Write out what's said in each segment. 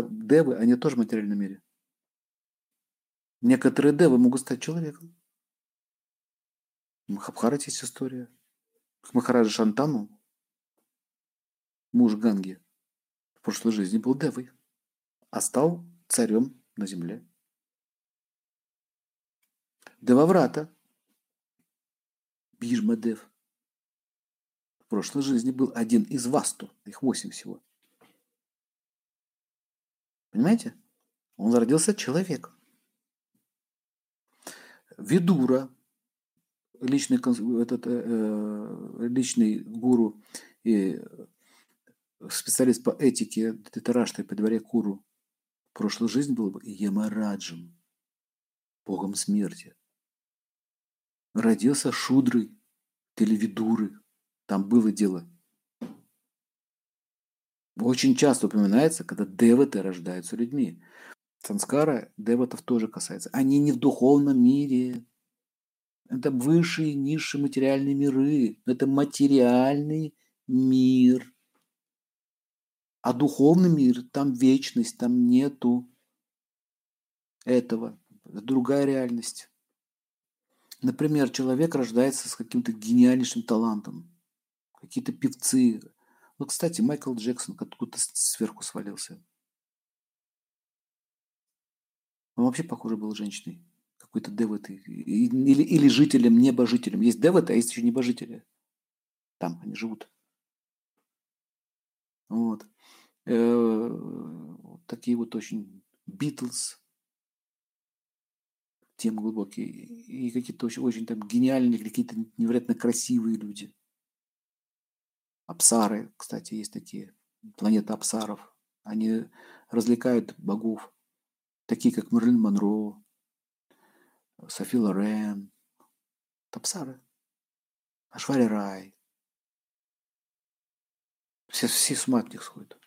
девы, они тоже в материальном мире. Некоторые девы могут стать человеком. В есть история. Махараджа Шантану, муж Ганги, в прошлой жизни был девой, а стал царем на земле. Деваврата, Бижмадев, в прошлой жизни был один из Васту, их восемь всего. Понимаете? Он родился человеком. Видура, личный, этот, э, э, личный гуру и специалист по этике Титарашты при дворе Куру, в прошлой жизни был бы Ямараджем, богом смерти. Родился Шудрой, Телевидуры. Там было дело. Очень часто упоминается, когда деваты рождаются людьми. Санскара деватов тоже касается. Они не в духовном мире. Это высшие, низшие материальные миры. Это материальный мир. А духовный мир, там вечность, там нету этого. Это другая реальность. Например, человек рождается с каким-то гениальнейшим талантом. Какие-то певцы. Ну, кстати, Майкл Джексон откуда-то сверху свалился. Он вообще, похоже, был женщиной. Какой-то девоты. Или, или жителем, небожителем. Есть девоты, а есть еще небожители. Там они живут. Вот. Э, такие вот очень Битлз, темы глубокие. И какие-то очень, очень там гениальные, какие-то невероятно красивые люди. Апсары, кстати, есть такие. Планета Апсаров. Они развлекают богов такие как Мерлин Монро, Софи Лорен, Тапсары, Ашвари Рай. Все, все с ума от них сходят.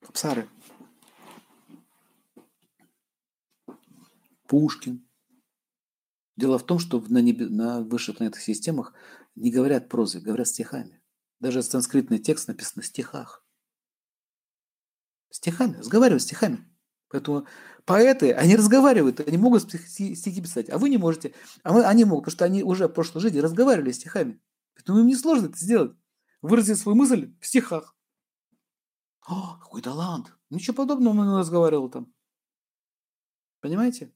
Тапсары. Пушкин. Дело в том, что на, небе, на высших планетных системах не говорят прозой, говорят стихами. Даже санскритный текст написан в стихах. Стихами, разговаривают стихами. Поэтому поэты, они разговаривают, они могут стихи писать, а вы не можете. А мы, они могут, потому что они уже в прошлой жизни разговаривали стихами. Поэтому им несложно это сделать. Выразить свою мысль в стихах. О, какой талант! Ничего подобного он разговаривал там. Понимаете?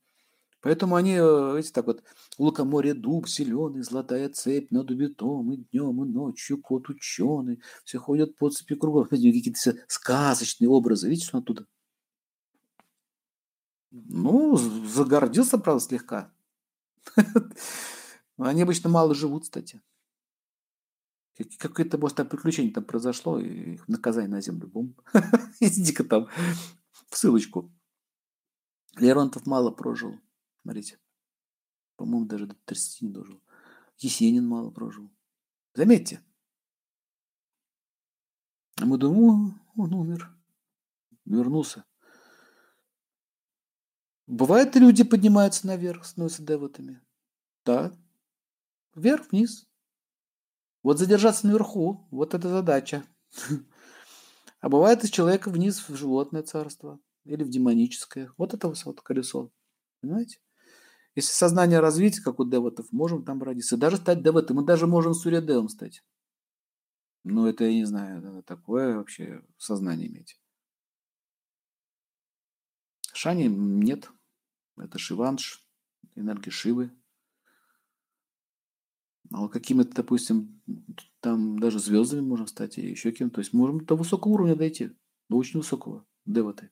Поэтому они, э, видите, так вот, лукоморье дуб зеленый, золотая цепь над убитом, и днем, и ночью кот ученый, все ходят по цепи кругом. Какие-то все сказочные образы. Видите, что оттуда? Ну, загордился, правда, слегка. Они обычно мало живут, кстати. Какое-то, может, там приключение там произошло, и наказание на землю. Бум. Иди-ка там в ссылочку. Леронтов мало прожил. Смотрите. По-моему, даже до 30 не дожил. Есенин мало прожил. Заметьте. А мы думаем, он умер. Вернулся. Бывает, люди поднимаются наверх, становятся девотами. Да. Вверх-вниз. Вот задержаться наверху, вот это задача. А бывает из человека вниз в животное царство или в демоническое. Вот это вот колесо. Понимаете? Если сознание развить, как у девотов, можем там родиться. Даже стать девотом. Мы даже можем сурядевом стать. Ну, это, я не знаю, такое вообще сознание иметь. Шани нет. Это Шиванш, энергия Шивы. А вот какими-то, допустим, там даже звездами можно стать или еще кем-то. То есть можем до высокого уровня дойти, до очень высокого, деваты.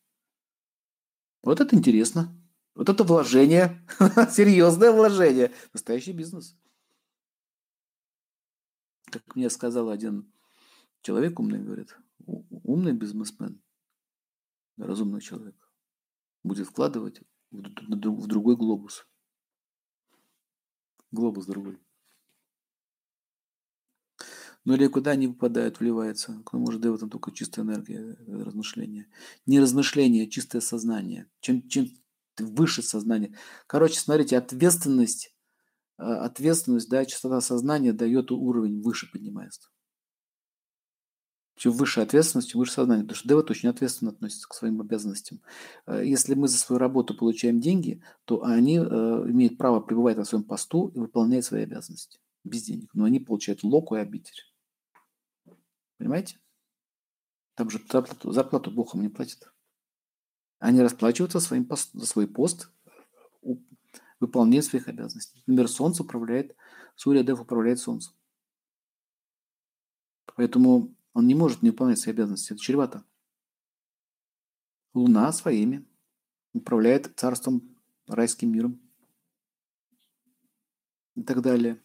Вот это интересно. Вот это вложение, серьезное вложение, настоящий бизнес. Как мне сказал один человек умный, говорит, умный бизнесмен, разумный человек, будет вкладывать в другой глобус. Глобус другой. Ну или куда они выпадают, вливается. К тому же этом только чистая энергия, размышления. Не размышление, а чистое сознание. Чем, чем выше сознание. Короче, смотрите, ответственность, э, ответственность, да, частота сознания дает уровень выше поднимается. чем выше ответственность, чем выше сознание. Потому что девот очень ответственно относится к своим обязанностям. Э, если мы за свою работу получаем деньги, то они э, имеют право пребывать на своем посту и выполнять свои обязанности без денег. Но они получают локу и обитель. Понимаете? Там же зарплату, зарплату Бог им не платит. Они расплачиваются своим пост, за свой пост, выполнение своих обязанностей. Например, Солнце управляет, Сурья Дев управляет Солнцем. Поэтому он не может не выполнять свои обязанности. Это чревато. Луна своими управляет царством, райским миром и так далее.